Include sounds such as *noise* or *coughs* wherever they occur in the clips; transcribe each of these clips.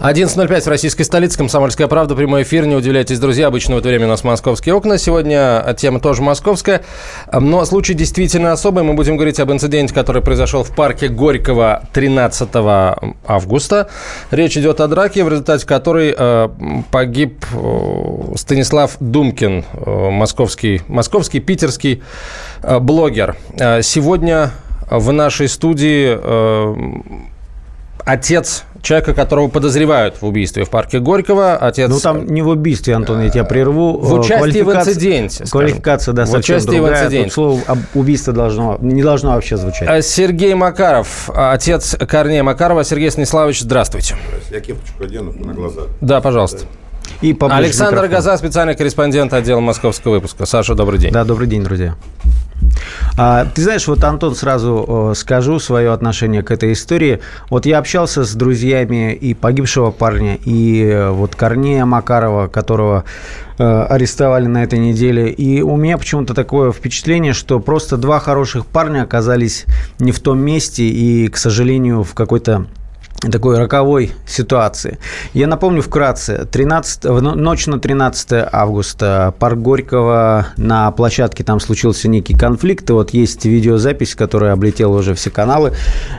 11.05 в российской столице. Комсомольская правда. Прямой эфир. Не удивляйтесь, друзья. Обычно в это время у нас московские окна. Сегодня тема тоже московская. Но случай действительно особый. Мы будем говорить об инциденте, который произошел в парке Горького 13 августа. Речь идет о драке, в результате которой э, погиб э, Станислав Думкин, э, московский, московский питерский э, блогер. Э, сегодня в нашей студии э, отец человека, которого подозревают в убийстве в парке Горького. Отец... Ну, там не в убийстве, Антон, я тебя прерву. В участии в инциденте. Квалификация, да, в участии другая. в инциденте. Тут слово убийство должно, не должно вообще звучать. Э, Сергей Макаров, отец Корнея Макарова. Сергей Станиславович, здравствуйте. Я кепочку одену на глаза. Да, пожалуйста. И Александр Газа, специальный корреспондент отдела московского выпуска. Саша, добрый день. Да, добрый день, друзья. А, ты знаешь, вот, Антон, сразу скажу свое отношение к этой истории. Вот я общался с друзьями и погибшего парня, и э, вот Корнея Макарова, которого э, арестовали на этой неделе. И у меня почему-то такое впечатление, что просто два хороших парня оказались не в том месте и, к сожалению, в какой-то такой роковой ситуации. Я напомню вкратце. 13, в ночь на 13 августа парк Горького на площадке там случился некий конфликт. И вот есть видеозапись, которая облетела уже все каналы,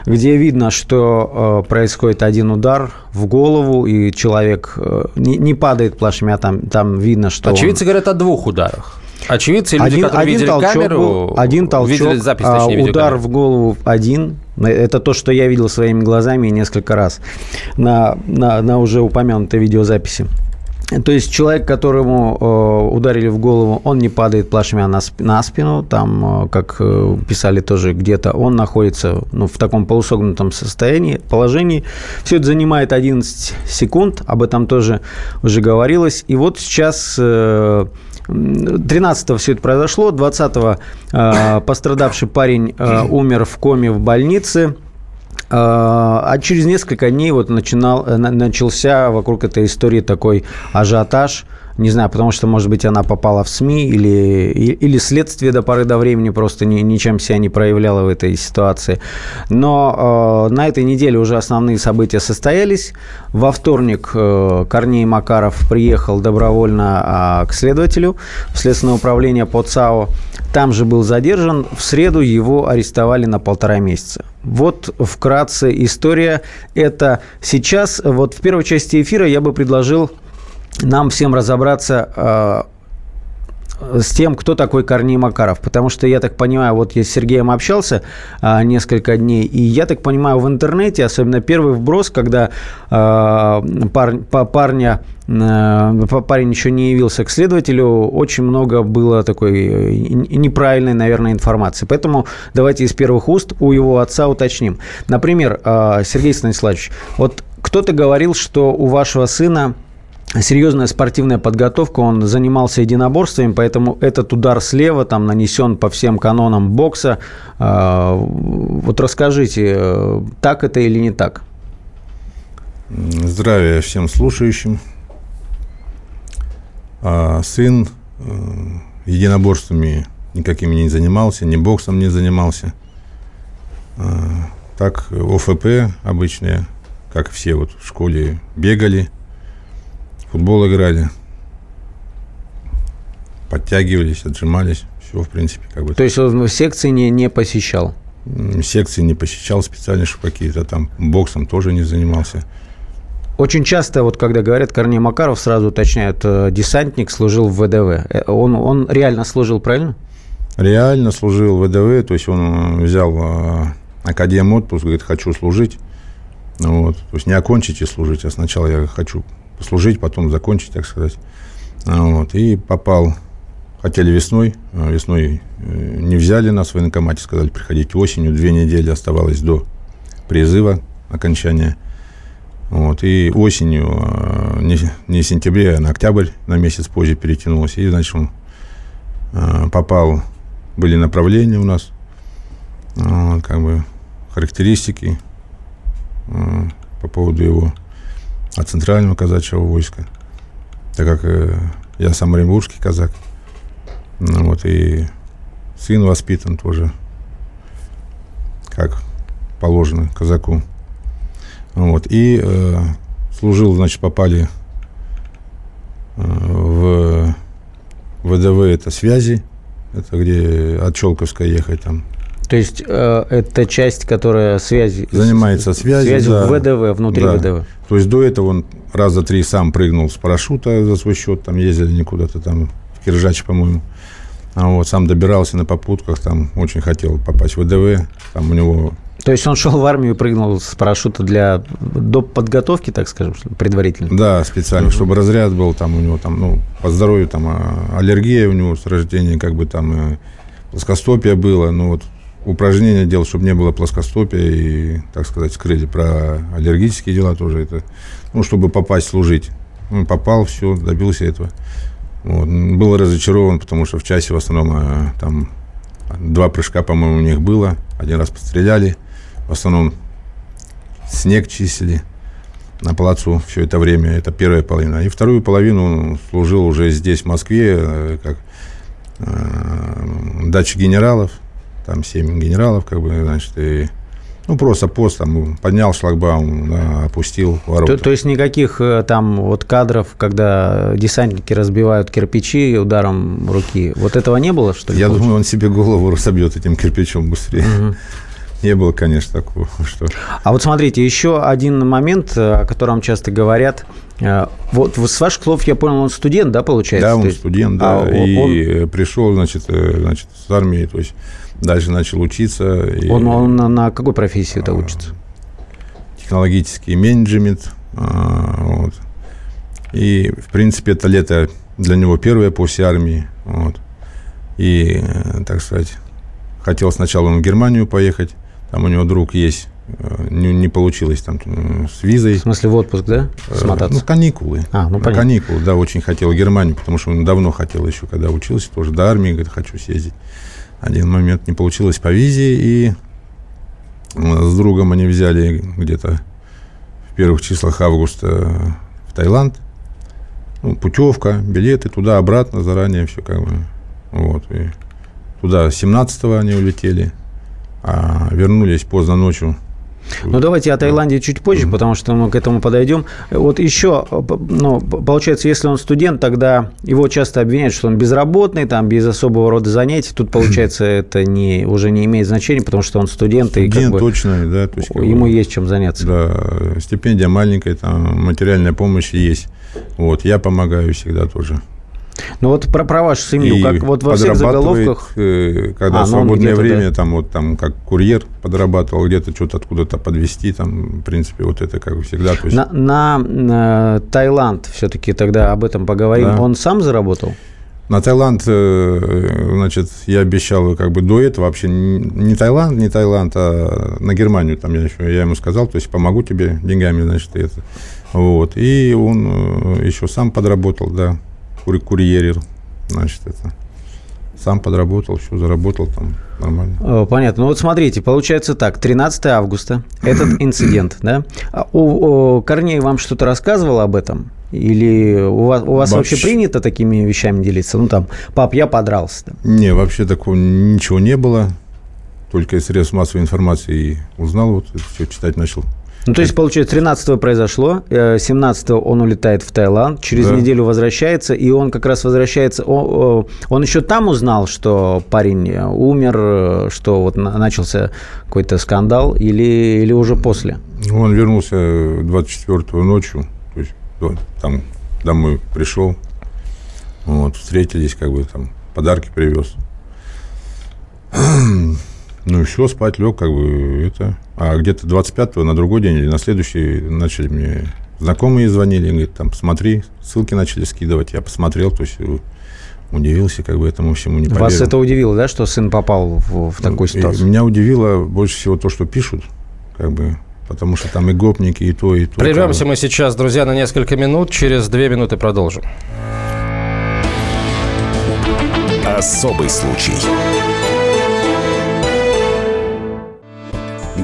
где видно, что э, происходит один удар в голову, и человек э, не, не падает плашмя, там, там видно, что... Очевидцы он... говорят о двух ударах. Очевидцы, люди, один, которые один видели толчок камеру, был, один толчок, видели запись, точнее, а, удар в голову один. Это то, что я видел своими глазами несколько раз на, на, на уже упомянутой видеозаписи. То есть человек, которому э, ударили в голову, он не падает плашмя на, сп- на спину, там, э, как э, писали тоже где-то, он находится ну, в таком полусогнутом состоянии, положении. Все это занимает 11 секунд, об этом тоже уже говорилось. И вот сейчас... 13-го все это произошло, 20-го э, пострадавший парень э, умер в коме в больнице. Э, а через несколько дней вот начинал, начался вокруг этой истории такой ажиотаж – не знаю, потому что, может быть, она попала в СМИ или, или следствие до поры до времени просто ни, ничем себя не проявляло в этой ситуации. Но э, на этой неделе уже основные события состоялись. Во вторник э, Корней Макаров приехал добровольно э, к следователю в Следственное управление по ЦАО. Там же был задержан. В среду его арестовали на полтора месяца. Вот вкратце история. Это сейчас, вот в первой части эфира я бы предложил нам всем разобраться э, с тем, кто такой Корней Макаров. Потому что, я так понимаю, вот я с Сергеем общался а, несколько дней, и я так понимаю, в интернете, особенно первый вброс, когда а, пар, па, парня парень еще не явился к следователю, очень много было такой неправильной, наверное, информации. Поэтому давайте из первых уст у его отца уточним. Например, Сергей Станиславович, вот кто-то говорил, что у вашего сына серьезная спортивная подготовка, он занимался единоборствами, поэтому этот удар слева там нанесен по всем канонам бокса. А, вот расскажите, так это или не так? Здравия всем слушающим. А, сын э, единоборствами никакими не занимался, ни боксом не занимался. А, так, ОФП обычные, как все вот в школе бегали – футбол играли, подтягивались, отжимались, все, в принципе, как бы. То есть он в секции не, не посещал? Секции не посещал специально, что какие-то там боксом тоже не занимался. Очень часто, вот когда говорят Корней Макаров, сразу уточняют, э, десантник служил в ВДВ. Э, он, он реально служил, правильно? Реально служил в ВДВ, то есть он взял э, академ отпуск, говорит, хочу служить. Вот. То есть не окончить и служить, а сначала я хочу послужить, потом закончить, так сказать. А, вот, и попал, хотели весной, а весной э, не взяли нас в военкомате, сказали, приходите осенью, две недели оставалось до призыва, окончания. Вот, и осенью, а, не, не сентябре, а на октябрь, на месяц позже перетянулось. И, значит, он попал, были направления у нас, как бы характеристики по поводу его от Центрального казачьего войска, так как э, я сам оренбургский казак. Ну, вот, и сын воспитан тоже, как положено казаку. Вот, и э, служил, значит, попали э, в ВДВ, это связи, это где от Челковска ехать там. То есть э, это часть, которая связи... Занимается связью. Связью да. ВДВ, внутри да. ВДВ. То есть до этого он раза три сам прыгнул с парашюта за свой счет, там ездили не куда-то там, в Киржач, по-моему. А вот сам добирался на попутках, там очень хотел попасть в ВДВ, там у него то есть он шел в армию и прыгнул с парашюта для до подготовки, так скажем, предварительно? Да, специально, угу. чтобы разряд был, там у него там, ну, по здоровью там а, аллергия у него с рождения, как бы там э, плоскостопие было, ну вот упражнения делал, чтобы не было плоскостопия и, так сказать, скрыли про аллергические дела тоже это, ну, чтобы попасть служить. Он попал, все, добился этого. Вот. Был разочарован, потому что в часе в основном а, там два прыжка, по-моему, у них было. Один раз постреляли – в основном снег чистили на плацу все это время. Это первая половина. И вторую половину служил уже здесь, в Москве, э, как э, дача генералов. Там семь генералов, как бы, значит, и ну, просто пост там поднял шлагбаум, да, опустил ворота. То, то есть никаких э, там вот кадров, когда десантники разбивают кирпичи ударом руки, вот этого не было, что ли? Я получилось? думаю, он себе голову собьет этим кирпичом быстрее. Угу. *laughs* Не было, конечно, такого. Что... А вот смотрите, еще один момент, э, о котором часто говорят. Э, вот с ваших слов я понял, он студент, да, получается? Да, он студент, да. А, и он... пришел, значит, значит, с армии, то есть дальше начал учиться. И... Он, он на какой профессии это учится? Технологический менеджмент. А, вот. И, в принципе, это лето для него первое после армии. Вот. И, так сказать, хотел сначала в Германию поехать, там у него друг есть, э, не, не получилось там э, с визой. В смысле в отпуск, да? Э, Смотаться? Ну, каникулы. А, ну, понятно. Каникулы, да, очень хотел в Германию, потому что он давно хотел еще, когда учился, тоже до армии, говорит, хочу съездить. Один момент не получилось по визе, и с другом они взяли где-то в первых числах августа в Таиланд. Ну, путевка, билеты туда-обратно, заранее все как бы. Вот. И туда 17-го они улетели а вернулись поздно ночью. Ну, давайте о Таиланде чуть позже, потому что мы к этому подойдем. Вот еще, ну, получается, если он студент, тогда его часто обвиняют, что он безработный, там, без особого рода занятий. Тут, получается, *clears throat* это не, уже не имеет значения, потому что он студент. Студент, и как бы, точно, да. То есть, ему бы, есть чем заняться. Да, стипендия маленькая, там, материальная помощь есть. Вот, я помогаю всегда тоже. Ну вот про, про вашу семью, и как вот во всех заголовках... Э, когда а, ну, свободное время, да. там вот там как курьер подрабатывал, где-то что-то откуда-то подвести, там, в принципе, вот это как всегда. То есть... на, на, на э, Таиланд все-таки тогда об этом поговорим. Да. Он сам заработал? На Таиланд, э, значит, я обещал как бы до этого вообще не Таиланд, не Таиланд, а на Германию там я еще, я ему сказал, то есть помогу тебе деньгами, значит, это. Вот. И он еще сам подработал, да курьерил, значит, это сам подработал, все заработал там нормально. Понятно. Ну вот смотрите, получается так, 13 августа, этот *coughs* инцидент, да? А у, у Корней вам что-то рассказывал об этом? Или у вас, у вас вообще... вообще принято такими вещами делиться? Ну там, пап, я подрался. Не, вообще такого ничего не было. Только из средств массовой информации узнал, вот все читать начал. Ну, то есть, получается, 13-го произошло, 17-го э, он улетает в Таиланд, через да. неделю возвращается, и он как раз возвращается, он, он еще там узнал, что парень умер, что вот начался какой-то скандал, или, или уже после? Он вернулся 24-го ночью, то есть там домой пришел, вот, встретились, как бы там подарки привез. Ну и все, спать лег, как бы это. А где-то 25-го на другой день или на следующий начали мне знакомые звонили, говорят, там, посмотри, ссылки начали скидывать. Я посмотрел, то есть э, удивился, как бы этому всему не поверил. Вас это удивило, да, что сын попал в, в такую ситуацию? Меня удивило больше всего то, что пишут, как бы, потому что там и гопники, и то, и то. Прервемся мы сейчас, друзья, на несколько минут. Через две минуты продолжим. Особый случай.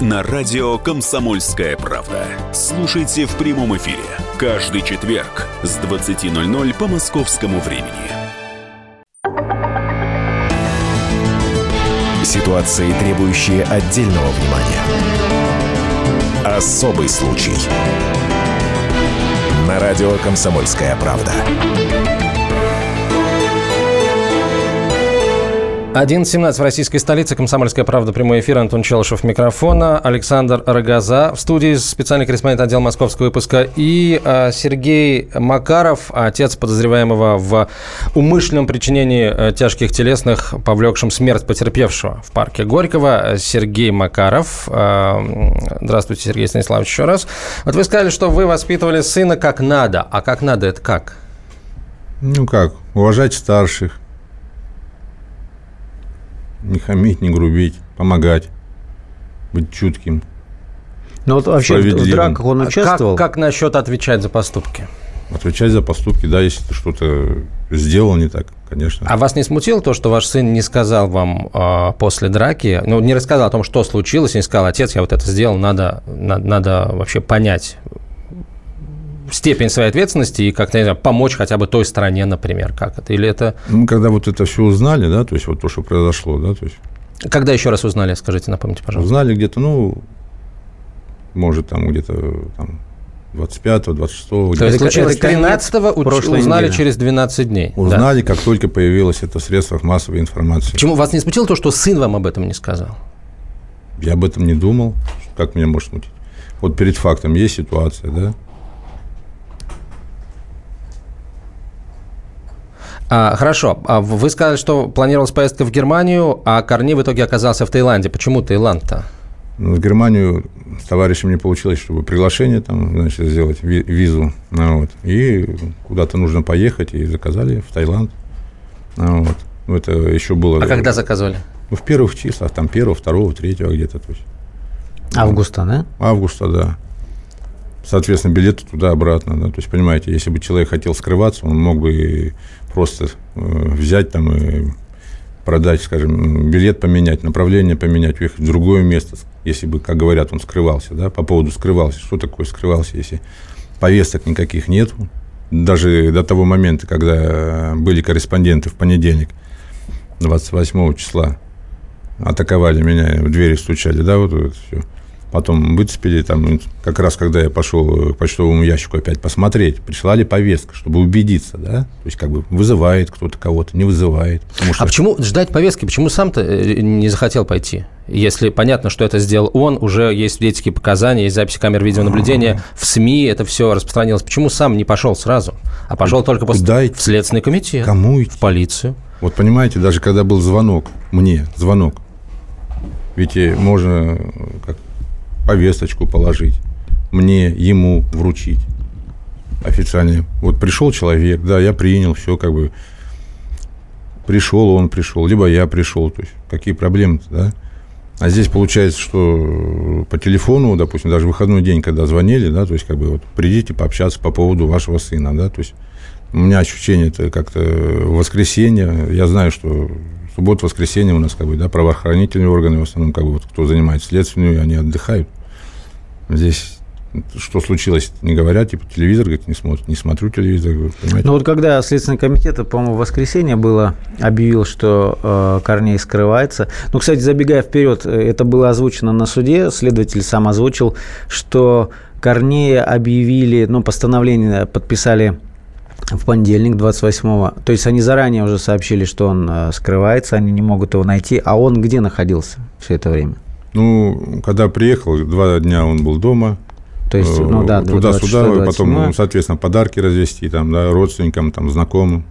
на радио «Комсомольская правда». Слушайте в прямом эфире каждый четверг с 20.00 по московскому времени. Ситуации, требующие отдельного внимания. Особый случай. На радио «Комсомольская правда». 11.17 в российской столице. Комсомольская правда. Прямой эфир. Антон Челышев микрофона. Александр Рогоза в студии. Специальный корреспондент отдела московского выпуска. И э, Сергей Макаров, отец подозреваемого в умышленном причинении э, тяжких телесных, повлекшем смерть потерпевшего в парке Горького. Сергей Макаров. Э, здравствуйте, Сергей Станиславович, еще раз. Вот вы сказали, что вы воспитывали сына как надо. А как надо, это как? Ну как, уважать старших не хамить, не грубить, помогать, быть чутким. Ну вот вообще в драках он участвовал? Как, как насчет отвечать за поступки? Отвечать за поступки, да, если ты что-то сделал не так, конечно. А вас не смутило то, что ваш сын не сказал вам э, после драки, ну, не рассказал о том, что случилось, не сказал, отец, я вот это сделал, надо, надо, надо вообще понять, степень своей ответственности и как-то, не знаю, помочь хотя бы той стране, например, как это? Или это... Ну, когда вот это все узнали, да, то есть вот то, что произошло, да, то есть... Когда еще раз узнали, скажите, напомните, пожалуйста. Узнали где-то, ну, может, там где-то там, 25-го, 26-го. То есть случилось 13-го, узнали неделя. через 12 дней. Узнали, да. как только появилось это в средствах массовой информации. Почему вас не смутило то, что сын вам об этом не сказал? Я об этом не думал. Как меня может смутить? Вот перед фактом есть ситуация, да? А, хорошо. А вы сказали, что планировалась поездка в Германию, а Корней в итоге оказался в Таиланде. Почему Таиланд-то? Ну, в Германию с товарищем не получилось, чтобы приглашение там, значит, сделать, визу. Ну, вот. И куда-то нужно поехать, и заказали в Таиланд. Ну, вот. Ну, это еще было... А когда заказывали? Ну, в первых числах, там, первого, второго, третьего где-то. То есть. Августа, да? Августа, да. Соответственно, билеты туда-обратно. Да? То есть, понимаете, если бы человек хотел скрываться, он мог бы просто э, взять там и продать, скажем, билет поменять, направление поменять, уехать в другое место, если бы, как говорят, он скрывался, да, по поводу скрывался. Что такое скрывался, если повесток никаких нет? Даже до того момента, когда были корреспонденты в понедельник, 28 числа, атаковали меня, в двери стучали, да, вот это все потом выцепили, там, как раз когда я пошел к почтовому ящику опять посмотреть, прислали повестку, чтобы убедиться, да, то есть как бы вызывает кто-то кого-то, не вызывает. Что... А почему ждать повестки, почему сам-то э, не захотел пойти? Если понятно, что это сделал он, уже есть свидетельские показания, есть записи камер видеонаблюдения, в СМИ это все распространилось. Почему сам не пошел сразу, а пошел только после Куда в Следственный комитет, Кому идти? в полицию? Вот понимаете, даже когда был звонок, мне звонок, ведь можно как повесточку положить, мне, ему вручить официально. Вот пришел человек, да, я принял, все как бы пришел, он пришел, либо я пришел, то есть какие проблемы да? А здесь получается, что по телефону, допустим, даже выходной день, когда звонили, да, то есть как бы вот придите пообщаться по поводу вашего сына, да, то есть у меня ощущение это как-то воскресенье, я знаю, что суббота, воскресенье у нас как бы, да, правоохранительные органы в основном, как бы вот кто занимается следственную, они отдыхают. Здесь что случилось, не говорят, типа телевизор, говорит, не смотрю, не смотрю телевизор? Ну вот когда Следственный комитет, по-моему, в воскресенье было, объявил, что э, Корней скрывается. Ну, кстати, забегая вперед, это было озвучено на суде, следователь сам озвучил, что Корнея объявили, ну, постановление подписали в понедельник, 28-го. То есть они заранее уже сообщили, что он э, скрывается, они не могут его найти. А он где находился все это время? Ну, когда приехал, два дня он был дома. То есть, ну да, туда-сюда, потом, ну, соответственно, подарки развести там, да, родственникам, там, знакомым.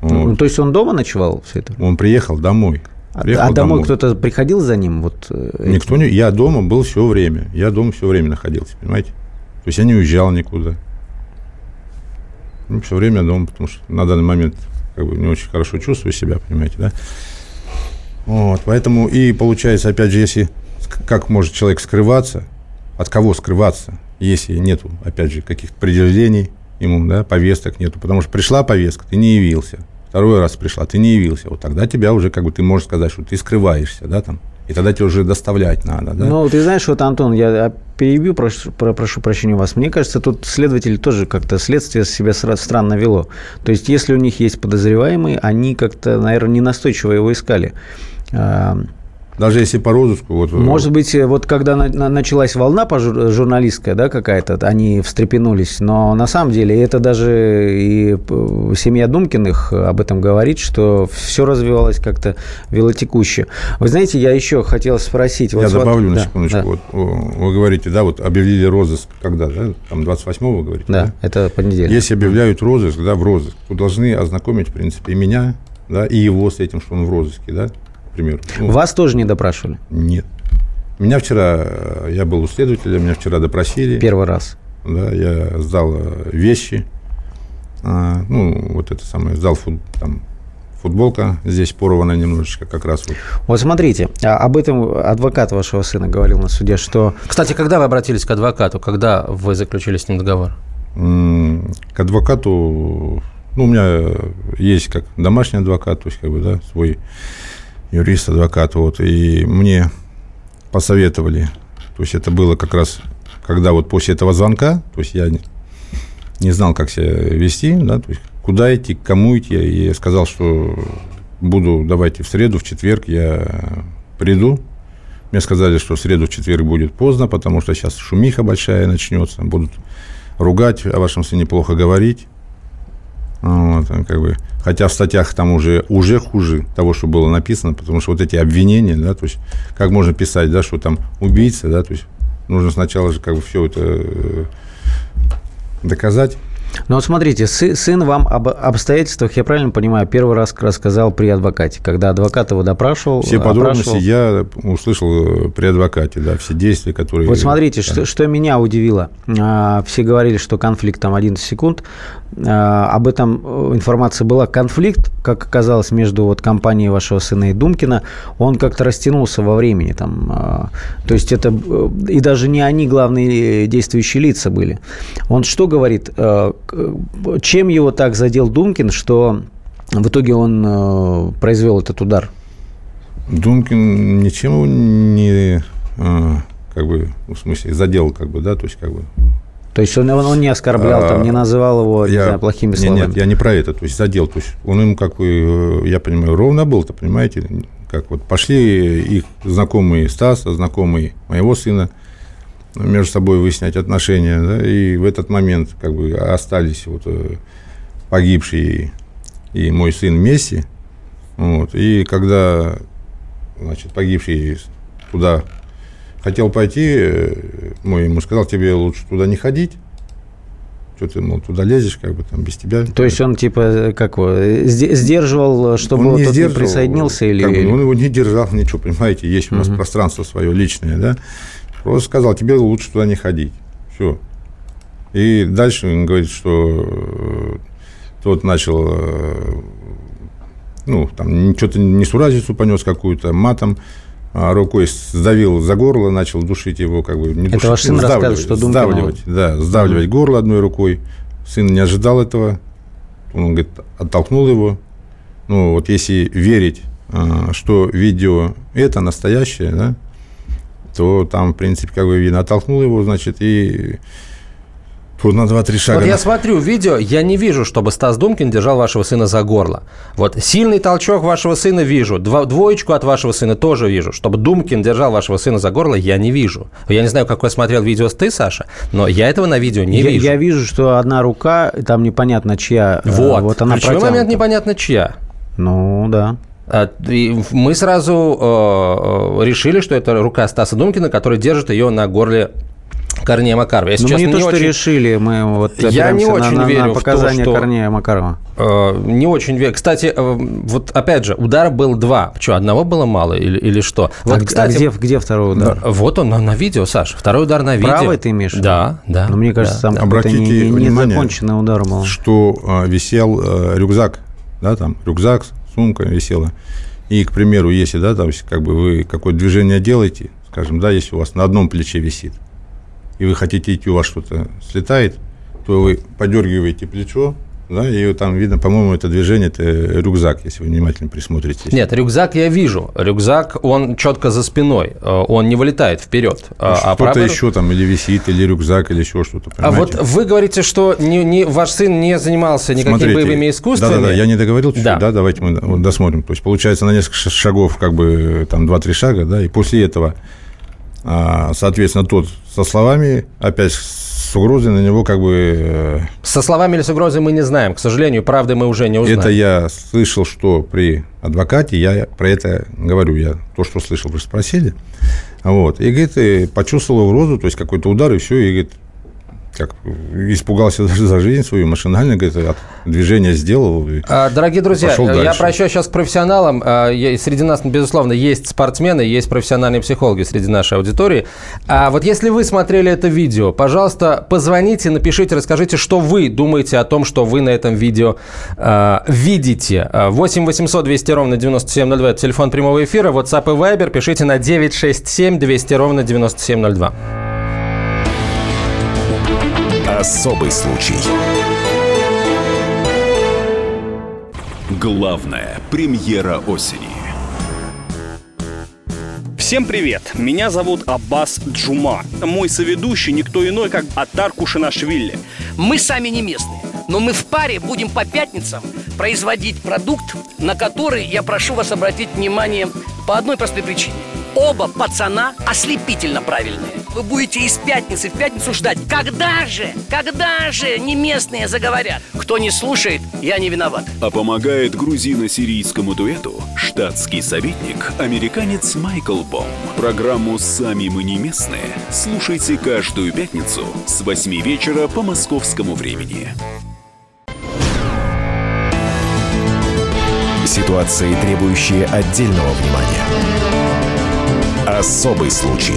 Вот. Ну, то есть он дома ночевал все это? Он приехал домой. А, приехал а домой, домой. кто-то приходил за ним? Вот, э, Никто не... Я дома был все время. Я дома все время находился, понимаете? То есть я не уезжал никуда. Ну, все время дома, потому что на данный момент как бы не очень хорошо чувствую себя, понимаете, да? Вот, поэтому и получается, опять же, если как может человек скрываться, от кого скрываться, если нету, опять же, каких-то предъявлений ему, да, повесток нету, потому что пришла повестка, ты не явился, второй раз пришла, ты не явился, вот тогда тебя уже, как бы, ты можешь сказать, что ты скрываешься, да, там, и тогда тебе уже доставлять надо, да? Ну, ты знаешь, вот, Антон, я перебью, прошу, прошу прощения у вас. Мне кажется, тут следователь тоже как-то следствие себя странно вело. То есть, если у них есть подозреваемый, они как-то, наверное, не настойчиво его искали. Даже если по розыску. Вот... Э, Может быть, э, вот когда на, на, началась волна журналистская, да, какая-то, они встрепенулись. Но на самом деле это даже и семья Думкиных об этом говорит, что все развивалось как-то велотекуще. Вы знаете, я еще хотел спросить. Я вот, добавлю вот, на секундочку. Да. Вот, вы говорите, да, вот объявили розыск когда, да? Там 28-го вы говорите? Да, да, это понедельник. Если объявляют розыск, да, в розыск, то должны ознакомить, в принципе, и меня, да, и его с этим, что он в розыске, да, к примеру. Ну, Вас тоже не допрашивали? Нет. Меня вчера, э, я был у следователя, меня вчера допросили. Первый раз? Да, я сдал э, вещи, а, ну, вот это самое, сдал фут, там, футболка здесь порвана немножечко как раз вот. Вот смотрите, а об этом адвокат вашего сына говорил на суде, что... Кстати, когда вы обратились к адвокату, когда вы заключили с ним договор? К адвокату, ну, у меня есть как домашний адвокат, то есть, как бы, да, свой юрист, адвокат, вот, и мне посоветовали, то есть это было как раз, когда вот после этого звонка, то есть я не знал, как себя вести, да, то есть куда идти, к кому идти, и я сказал, что буду, давайте в среду, в четверг я приду, мне сказали, что в среду, в четверг будет поздно, потому что сейчас шумиха большая начнется, будут ругать, о вашем сыне плохо говорить. Вот, как бы, хотя в статьях там уже, уже хуже того, что было написано, потому что вот эти обвинения, да, то есть как можно писать, да, что там убийца, да, то есть нужно сначала же как бы все это э, доказать. Ну вот смотрите, сын вам об обстоятельствах, я правильно понимаю, первый раз рассказал при адвокате, когда адвокат его допрашивал. Все подробности я услышал э, при адвокате, да, все действия, которые... Вот смотрите, да. что, что меня удивило. А, все говорили, что конфликт там 11 секунд. А, об этом э, информация была. Конфликт, как оказалось, между вот компанией вашего сына и Думкина, он как-то растянулся во времени. Там, а, то есть это... Э, и даже не они главные действующие лица были. Он что говорит? Чем его так задел Думкин, что в итоге он э, произвел этот удар? Думкин ничем его не, э, как бы, в смысле, задел, как бы, да, то есть, как бы, то есть он, он не оскорблял, а, там, не называл его я, не знаю, плохими словами? Нет, я не про это, то есть задел. То есть он им, как бы, я понимаю, ровно был-то, понимаете? Как вот пошли их знакомые Стаса, знакомые моего сына, между собой выяснять отношения, да, и в этот момент как бы остались вот э, погибший и мой сын Месси, вот, и когда, значит, погибший туда хотел пойти, э, мой ему сказал, тебе лучше туда не ходить, что ты, мол, туда лезешь, как бы там без тебя. То есть он типа как сдерживал, чтобы он не тот сдерживал, не присоединился или... Как бы, он его не держал, ничего, понимаете, есть у нас угу. пространство свое личное, да, Просто сказал, тебе лучше туда не ходить. Все. И дальше он говорит, что э, тот начал, э, ну, там, что-то несуразицу понес какую-то, матом, а рукой сдавил за горло, начал душить его, как бы, не Это душить, ваш сын рассказывает, что Сдавливать, да, сдавливать mm горло одной рукой. Сын не ожидал этого. Он, говорит, оттолкнул его. Ну, вот если верить, э, что видео это настоящее, да, то там, в принципе, как бы видно, оттолкнул его, значит, и вот на 2-3 шага. Вот я смотрю видео, я не вижу, чтобы Стас Думкин держал вашего сына за горло. Вот сильный толчок вашего сына вижу, дво, двоечку от вашего сына тоже вижу. Чтобы Думкин держал вашего сына за горло, я не вижу. Я не знаю, какой смотрел видео ты, Саша, но я этого на видео не я, вижу. Я вижу, что одна рука, там непонятно чья. Э, вот, вот она Ключевой момент непонятно чья. Ну, да. А, и мы сразу э, э, решили, что это рука Стаса Думкина, который держит ее на горле Корнея Макарова. Я сейчас мы не, не то, очень... что решили, мы вот Я не очень на, верю на показания в то, что... Корнея Макарова. Э, не очень верю. Кстати, э, вот опять же, удара был два. Что, одного было мало или, или что? Вот, а, кстати, а где, где второй удар? Вот он на, на видео, Саш. Второй удар на видео. Правый ты имеешь? Да, да. Но мне кажется, да, там Обратите не, не, не законченный удар был. Что э, висел э, рюкзак, да, там рюкзак, сумка висела. И, к примеру, если, да, там, как бы вы какое-то движение делаете, скажем, да, если у вас на одном плече висит, и вы хотите идти, у вас что-то слетает, то вы подергиваете плечо, да, и там видно, по-моему, это движение, это рюкзак, если вы внимательно присмотритесь. Нет, рюкзак я вижу. Рюкзак, он четко за спиной, э, он не вылетает вперед. Ну, а что-то правый... еще там или висит, или рюкзак, или еще что-то. Понимаете? А вот вы говорите, что не, не, ваш сын не занимался никакими Смотрите, боевыми искусствами. Да-да-да, я не договорил чуть-чуть, да. да, давайте мы досмотрим. То есть, получается, на несколько шагов, как бы, там, 2-3 шага, да, и после этого а, соответственно, тот со словами, опять с угрозой на него как бы... Э, со словами или с угрозой мы не знаем. К сожалению, правды мы уже не узнаем. Это я слышал, что при адвокате, я про это говорю, я то, что слышал, вы спросили. Вот. И, говорит, почувствовал угрозу, то есть какой-то удар, и все, и, говорит, как испугался даже за жизнь свою, машинально говорит, движение сделал. А, дорогие друзья, я обращаюсь сейчас к профессионалам. А, среди нас, безусловно, есть спортсмены, есть профессиональные психологи среди нашей аудитории. А вот если вы смотрели это видео, пожалуйста, позвоните, напишите, расскажите, что вы думаете о том, что вы на этом видео а, видите. 8 800 200 ровно 9702 – это телефон прямого эфира. WhatsApp и Viber пишите на 967 200 ровно 9702. Особый случай. Главная премьера осени. Всем привет! Меня зовут Аббас Джума. Мой соведущий никто иной, как Атар Кушанашвили. Мы сами не местные, но мы в паре будем по пятницам производить продукт, на который я прошу вас обратить внимание по одной простой причине. Оба пацана ослепительно правильные. Вы будете из пятницы в пятницу ждать. Когда же? Когда же не местные заговорят? Кто не слушает, я не виноват. А помогает грузино-сирийскому дуэту штатский советник, американец Майкл Бом. Программу «Сами мы не местные» слушайте каждую пятницу с 8 вечера по московскому времени. Ситуации, требующие отдельного внимания. Особый случай.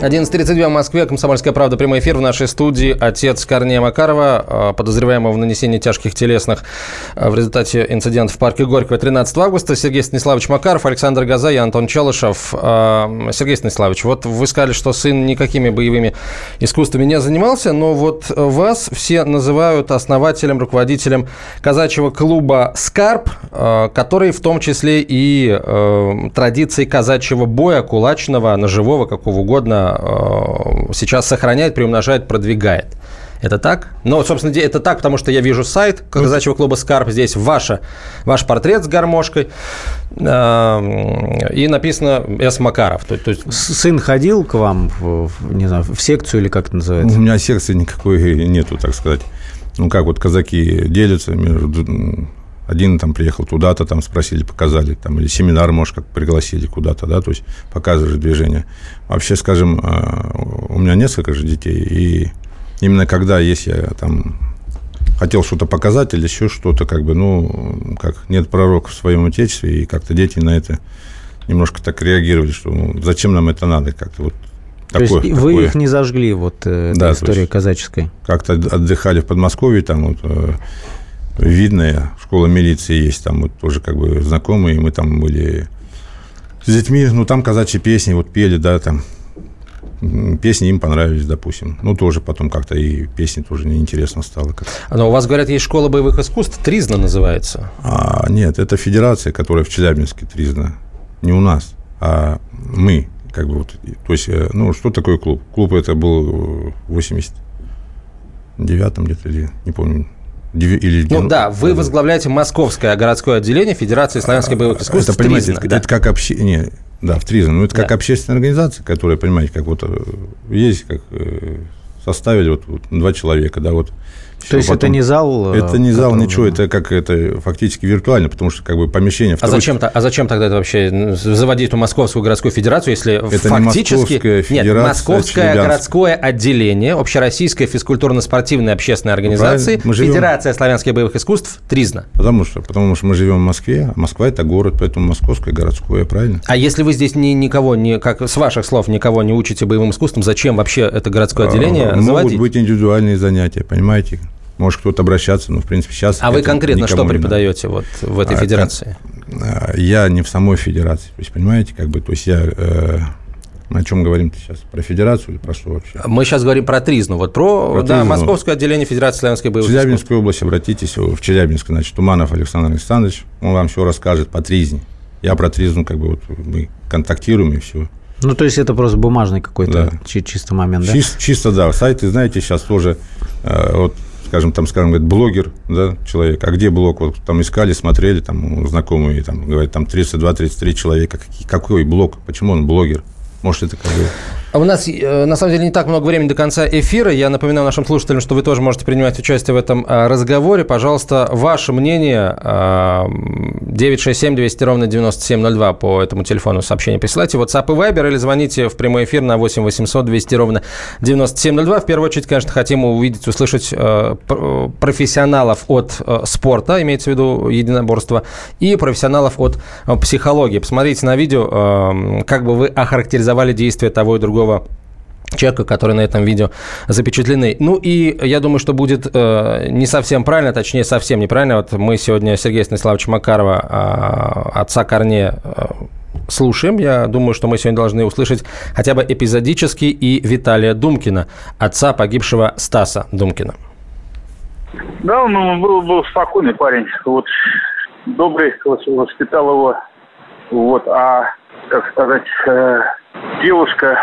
11.32 в Москве. Комсомольская правда. Прямой эфир в нашей студии. Отец Корнея Макарова, а, подозреваемого в нанесении тяжких телесных а, в результате инцидента в парке Горького 13 августа. Сергей Станиславович Макаров, Александр Газа и Антон Челышев. А, Сергей Станиславович, вот вы сказали, что сын никакими боевыми искусствами не занимался, но вот вас все называют основателем, руководителем казачьего клуба «Скарп», который в том числе и традиции казачьего боя, кулачного, ножевого, какого угодно, Э, сейчас сохраняет, приумножает, продвигает. Это так? Ну, собственно, это так, потому что я вижу сайт казачьего клуба «Скарп». Здесь ваша, ваш портрет с гармошкой. Э, и написано «С. Макаров». То, то есть... Сын ходил к вам, в, не знаю, в секцию или как это называется? У меня секции никакой нету, так сказать. Ну, как вот казаки делятся между один там приехал туда-то, там спросили, показали, там, или семинар, может, как пригласили куда-то, да, то есть показываешь движение. Вообще, скажем, а, у меня несколько же детей, и именно когда, если я там хотел что-то показать или еще что-то, как бы, ну, как нет пророка в своем отечестве, и как-то дети на это немножко так реагировали, что ну, зачем нам это надо, как-то вот то такое, есть вы такое. их не зажгли, вот э, да, история казаческой? Как-то отдыхали в Подмосковье, там вот э, видная, школа милиции есть, там вот тоже как бы знакомые, мы там были с детьми, ну там казачьи песни вот пели, да, там песни им понравились, допустим. Ну, тоже потом как-то и песни тоже неинтересно стало. Как Но у вас, говорят, есть школа боевых искусств, Тризна называется. А, нет, это федерация, которая в Челябинске Тризна. Не у нас, а мы. Как бы вот, то есть, э, ну, что такое клуб? Клуб это был в 89-м где-то, или не помню, или, ну да, вы возглавляете Московское городское отделение Федерации славянских боевых искусств. Это, понимаете, Тризна, это, да? это как общение, да, в Тризна. Ну, это как да. общественная организация, которая, понимаете, как вот э, есть, как э, составили вот, вот два человека, да, вот то есть потом... это не зал? Э, это не зал, ничего, это как это фактически виртуально, потому что как бы помещение... А зачем, а зачем тогда это вообще заводить эту Московскую городскую федерацию, если это фактически... Не Московская Нет, Московское городское отделение Общероссийской физкультурно-спортивной общественной организации мы живем... Федерация славянских боевых искусств Тризна. Потому что, потому что мы живем в Москве, а Москва – это город, поэтому Московское городское, правильно? А если вы здесь ни, никого, не, как с ваших слов, никого не учите боевым искусствам, зачем вообще это городское отделение а, заводить? Могут быть индивидуальные занятия, понимаете? Может кто-то обращаться, но в принципе сейчас... А вы конкретно что преподаете вот в этой а, федерации? А, я не в самой федерации, то есть понимаете, как бы, то есть я... Э, о чем говорим сейчас? Про федерацию или про что вообще? Мы сейчас говорим про Тризну. Вот про, про да, Тризну. Московское отделение Федерации славянской боевых В Челябинскую область обратитесь, в Челябинск, значит, Туманов Александр Александрович, он вам все расскажет по Тризне. Я про Тризну, как бы, вот мы контактируем и все. Ну, то есть это просто бумажный какой-то да. чисто момент, да? Чис, чисто, да. Сайты, знаете, сейчас тоже, э, вот скажем, там, скажем, говорит, блогер, да, человек, а где блог? Вот там искали, смотрели, там, знакомые, там, говорят, там 32-33 человека. Какой блог? Почему он блогер? Может, это как бы а у нас, э, на самом деле, не так много времени до конца эфира. Я напоминаю нашим слушателям, что вы тоже можете принимать участие в этом а, разговоре. Пожалуйста, ваше мнение 967 200 ровно 9702 по этому телефону сообщение присылайте. WhatsApp и Viber или звоните в прямой эфир на 8 800 200 ровно 9702. В первую очередь, конечно, хотим увидеть, услышать э, профессионалов от э, спорта, имеется в виду единоборства, и профессионалов от психологии. Посмотрите на видео, как бы вы охарактеризовали действия того и другого человека, которые на этом видео запечатлены. Ну и я думаю, что будет э, не совсем правильно, точнее совсем неправильно. Вот мы сегодня Сергея Станиславовича Макарова, э, отца Корнея, э, слушаем. Я думаю, что мы сегодня должны услышать хотя бы эпизодически и Виталия Думкина, отца погибшего Стаса Думкина. Да, он ну, был, был спокойный парень. Вот добрый, воспитал его. Вот, а, как сказать, э, девушка,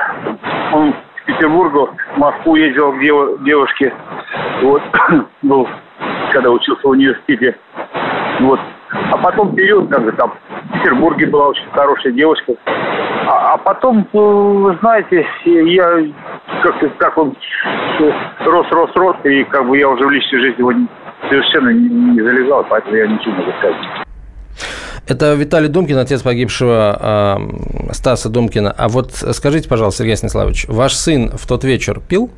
он в Петербургу, в Москву ездил к девушке, вот, был, *clears throat* когда учился в университете, вот. А потом период, как бы там, в Петербурге была очень хорошая девушка. А, а потом, э, вы знаете, я как, как он рос, рос, рос, и как бы я уже в личной жизни его совершенно не, не залезал, поэтому я ничего не могу сказать. Это Виталий Думкин, отец погибшего э, Стаса Думкина. А вот скажите, пожалуйста, Сергей Станиславович, ваш сын в тот вечер пил?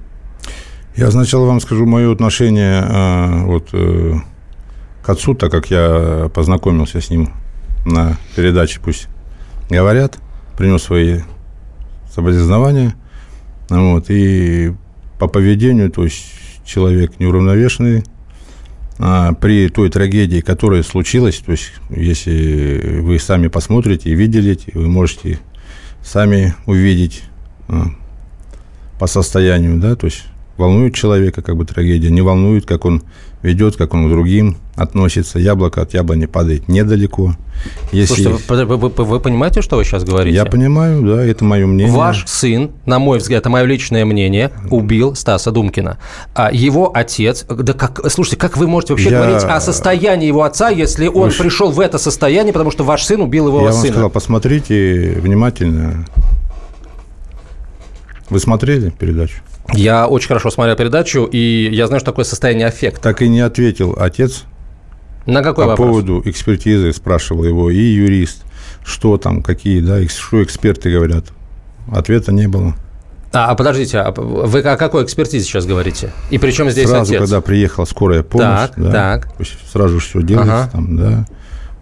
Я сначала вам скажу мое отношение э, вот, э, к отцу, так как я познакомился с ним на передаче «Пусть говорят», принес свои соболезнования. Вот, и по поведению, то есть человек неуравновешенный, при той трагедии, которая случилась, то есть если вы сами посмотрите и видели, вы можете сами увидеть а, по состоянию, да, то есть волнует человека как бы трагедия, не волнует, как он ведет, как он к другим относится. Яблоко от яблони падает недалеко. Если... Слушайте, вы, вы, вы, вы понимаете, что вы сейчас говорите? Я понимаю, да, это мое мнение. Ваш сын, на мой взгляд, это мое личное мнение, убил Стаса Думкина. А его отец, да как, слушайте, как вы можете вообще Я... говорить о состоянии его отца, если он вы... пришел в это состояние, потому что ваш сын убил его Я сына? Я вам сказал, посмотрите внимательно. Вы смотрели передачу? Я очень хорошо смотрел передачу, и я знаю, что такое состояние аффекта. Так и не ответил отец. На какой По вопрос? поводу экспертизы спрашивал его и юрист, что там, какие, да, что эксперты говорят. Ответа не было. А, а подождите, а вы о какой экспертизе сейчас говорите? И при чем здесь Сразу, отец? когда приехала скорая помощь, так, да, так. сразу все делается ага. там, да,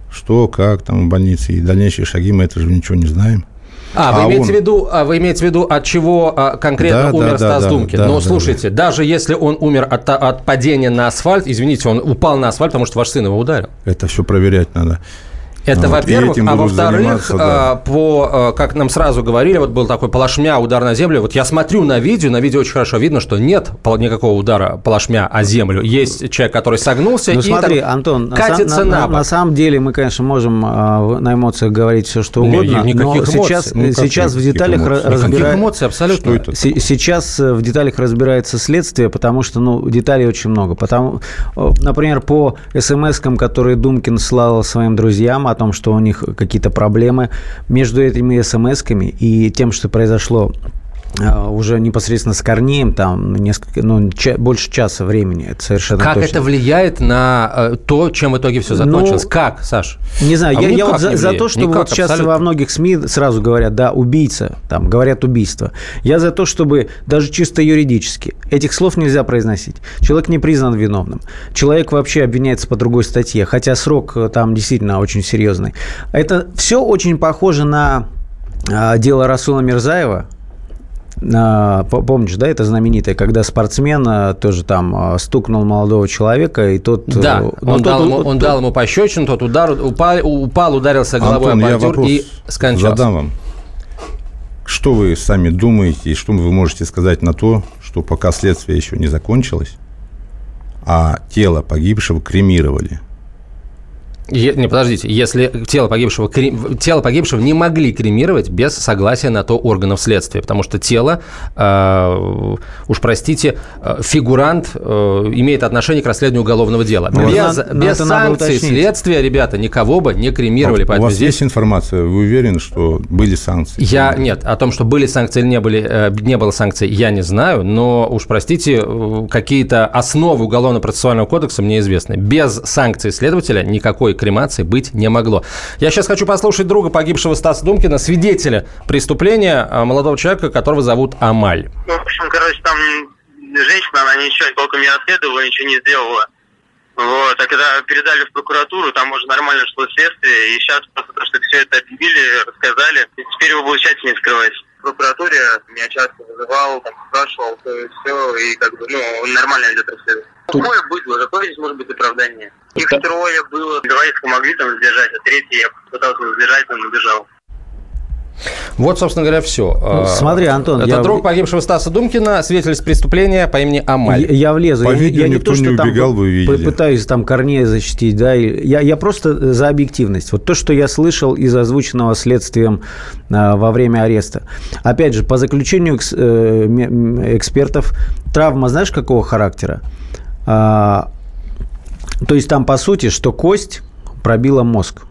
что, как там в больнице, и дальнейшие шаги, мы это же ничего не знаем. А, вы, а имеете он... в виду, а вы имеете в виду, от чего а, конкретно да, умер да, Стас да, Думкин? Да, Но да, слушайте, да. даже если он умер от, от падения на асфальт, извините, он упал на асфальт, потому что ваш сын его ударил. Это все проверять надо. Это, вот. во-первых. А во-вторых, да. Э, по, э, как нам сразу говорили, вот был такой полошмя удар на землю. Вот я смотрю на видео, на видео очень хорошо видно, что нет никакого удара полошмя о землю. Есть человек, который согнулся ну, и смотри, там Антон, катится на, на, на, на самом деле мы, конечно, можем э, на эмоциях говорить все, что угодно. Не, никаких но сейчас, ну, сейчас в деталях разбирается... эмоций абсолютно. Что это? Сейчас в деталях разбирается следствие, потому что ну, деталей очень много. Потому, например, по смс-кам, которые Думкин слал своим друзьям, о том, что у них какие-то проблемы. Между этими смс-ками и тем, что произошло уже непосредственно с Корнеем, там несколько, ну, ча, больше часа времени, это совершенно Как точно. это влияет на э, то, чем в итоге все закончилось? Ну, как, Саш? Не знаю, а я, я вот за, за то, что никак, вот сейчас абсолютно. во многих СМИ сразу говорят, да, убийца, там, говорят убийство. Я за то, чтобы даже чисто юридически этих слов нельзя произносить. Человек не признан виновным. Человек вообще обвиняется по другой статье, хотя срок э, там действительно очень серьезный. Это все очень похоже на а, дело Расула Мирзаева, Помнишь, да, это знаменитое, когда спортсмен а, тоже там а, стукнул молодого человека, и тот... Да, э, ну, он, дал, ему, он тот... дал ему пощечину, тот удар, упал, упал ударился головой Антон, об бордюр и скончался. задам вам. Что вы сами думаете и что вы можете сказать на то, что пока следствие еще не закончилось, а тело погибшего кремировали – не, подождите, если тело погибшего, тело погибшего не могли кремировать без согласия на то органов следствия, потому что тело, э, уж простите, э, фигурант э, имеет отношение к расследованию уголовного дела. Ну, без надо, без санкций следствия, ребята, никого бы не кремировали. А, у вас здесь... есть информация, вы уверены, что были санкции? Я, нет, о том, что были санкции или не, были, э, не было санкций, я не знаю, но уж простите, э, какие-то основы Уголовно-процессуального кодекса мне известны. Без санкций следователя никакой кремации быть не могло. Я сейчас хочу послушать друга погибшего Стаса Думкина, свидетеля преступления а, молодого человека, которого зовут Амаль. Ну, в общем, короче, там женщина, она ничего толком не расследовала, ничего не сделала. Вот, а когда передали в прокуратуру, там уже нормально шло следствие, и сейчас просто то, что все это объявили, рассказали, и теперь его будет тщательнее скрывать. В прокуратуре меня часто вызывал, там, спрашивал, то и все, и как бы, ну, нормально идет расследование. Такое было, какое здесь может быть оправдание? Их трое было, двоих помогли там сдержать, а третий я пытался сдержать, но убежал. Вот, собственно говоря, все. Ну, смотри, Антон, Это я... друг погибшего Стаса Думкина, свидетель преступления по имени Амаль. Я, я влезу. По я, видео я не то, что не убегал, там, вы видели. пытаюсь там Корнея защитить, да. Я, я просто за объективность. Вот то, что я слышал из озвученного следствием а, во время ареста. Опять же, по заключению экс, э, экспертов, травма, знаешь, какого характера? А, то есть там, по сути, что кость пробила мозг.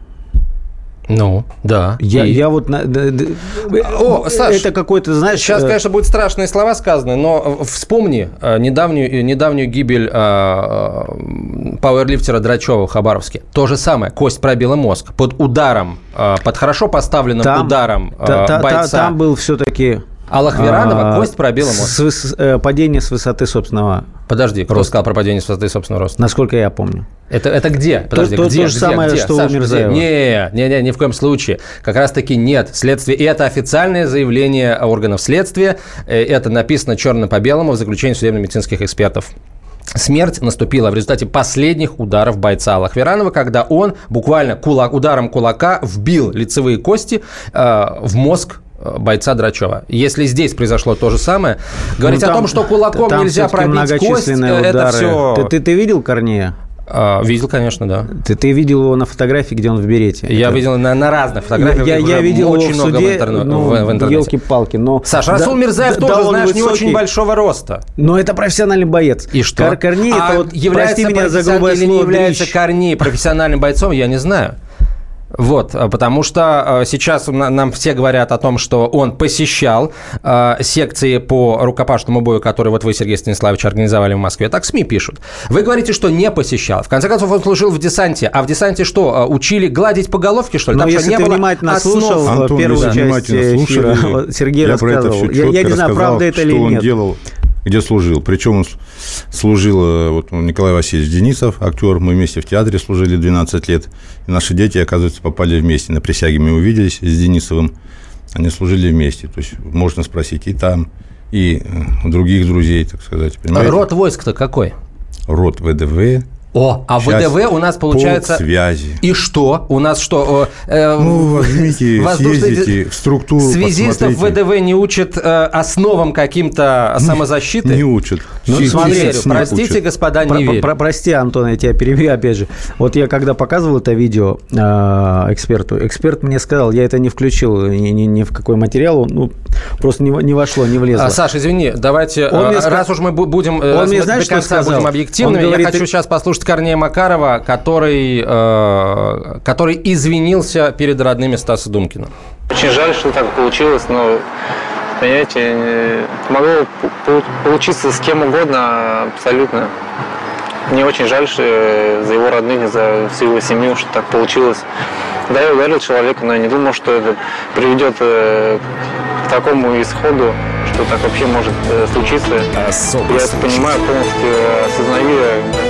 Ну, да. Я, и... я вот... О, Саш, это какой-то, знаешь... Сейчас, э, конечно, будут страшные слова сказаны, но вспомни э, недавнюю, недавнюю гибель э, пауэрлифтера Драчева в Хабаровске. То же самое. Кость пробила мозг. Под ударом, под хорошо поставленным там, ударом та, бойца... Та, там был все-таки а Лохверанова а, кость пробила мозг. С, с, э, падение с высоты собственного Подожди, кто роста. сказал про падение с высоты собственного роста? Насколько я помню. Это, это где? Подожди, то, где? То, то же где, самое, где? что Саша, у Мирзаева. Не, не, не, ни в коем случае. Как раз-таки нет. Следствие, и это официальное заявление органов следствия. Э, это написано черно по белому в заключении судебно-медицинских экспертов. Смерть наступила в результате последних ударов бойца Лахверанова, когда он буквально кулак, ударом кулака вбил лицевые кости э, в мозг бойца Драчева. Если здесь произошло то же самое, говорить ну, там, о том, что кулаком нельзя пробить кость, удары. это все... Ты, ты, ты видел Корнея? А, видел, конечно, да. Ты, ты видел его на фотографии, где он в берете? Я это... видел на, на разных фотографиях. Я, я видел очень его в суде, в, интерне... ну, в, в интернете. Елки-палки, но... Саш, Расул да, Мирзаев да, тоже, да, знаешь, высокий, не очень большого роста. Но это профессиональный боец. И что? Кор Корней, а это вот, является прости меня за грубое слово, не является. Корней профессиональным бойцом, я не знаю. Вот, а, потому что а, сейчас нам все говорят о том, что он посещал э, секции по рукопашному бою, которые вот вы, Сергей Станиславович, организовали в Москве. Так СМИ пишут. Вы говорите, что не посещал. В конце концов, он служил в десанте. А в десанте что, учили гладить по головке, что ли? Но Там если не ты было внимательно основ... слушал Антон, первую часть эфира, Сергей я рассказывал. я, я не знаю, правда это или нет. делал где служил. Причем он служил, э, вот Николай Васильевич Денисов, актер, мы вместе в театре служили 12 лет. И наши дети, оказывается, попали вместе. На присяге мы увиделись с Денисовым, они служили вместе. То есть можно спросить и там, и у э, других друзей, так сказать. Понимаете? Род войск-то какой? Род ВДВ О, а Сейчас ВДВ у нас получается... связи. И что? У нас что? Э, ну, возьмите, *laughs* съездите в структуру, Связистов посмотрите. ВДВ не учат э, основам каким-то самозащиты? Не, не учат. Ну, смотри, простите, учат. господа, не про, про, Прости, Антон, я тебя перебью опять же. Вот я когда показывал это видео э, эксперту, эксперт мне сказал, я это не включил ни, ни, ни в какой материал, ну, просто не, не вошло, не влезло. А, Саша, извини, давайте, он э, раз уж мы будем, он мне, знаешь, до конца сказал? будем объективными, говорит, я хочу сейчас послушать Корнея Макарова, который, э, который извинился перед родными Стаса Думкина. Очень жаль, что так получилось, но, понимаете, могло получиться с кем угодно абсолютно. Мне очень жаль что за его родных, за всю его семью, что так получилось. Да, я ударил человека, но я не думал, что это приведет э, к такому исходу, что так вообще может э, случиться. Особый я это понимаю, полностью осознаю.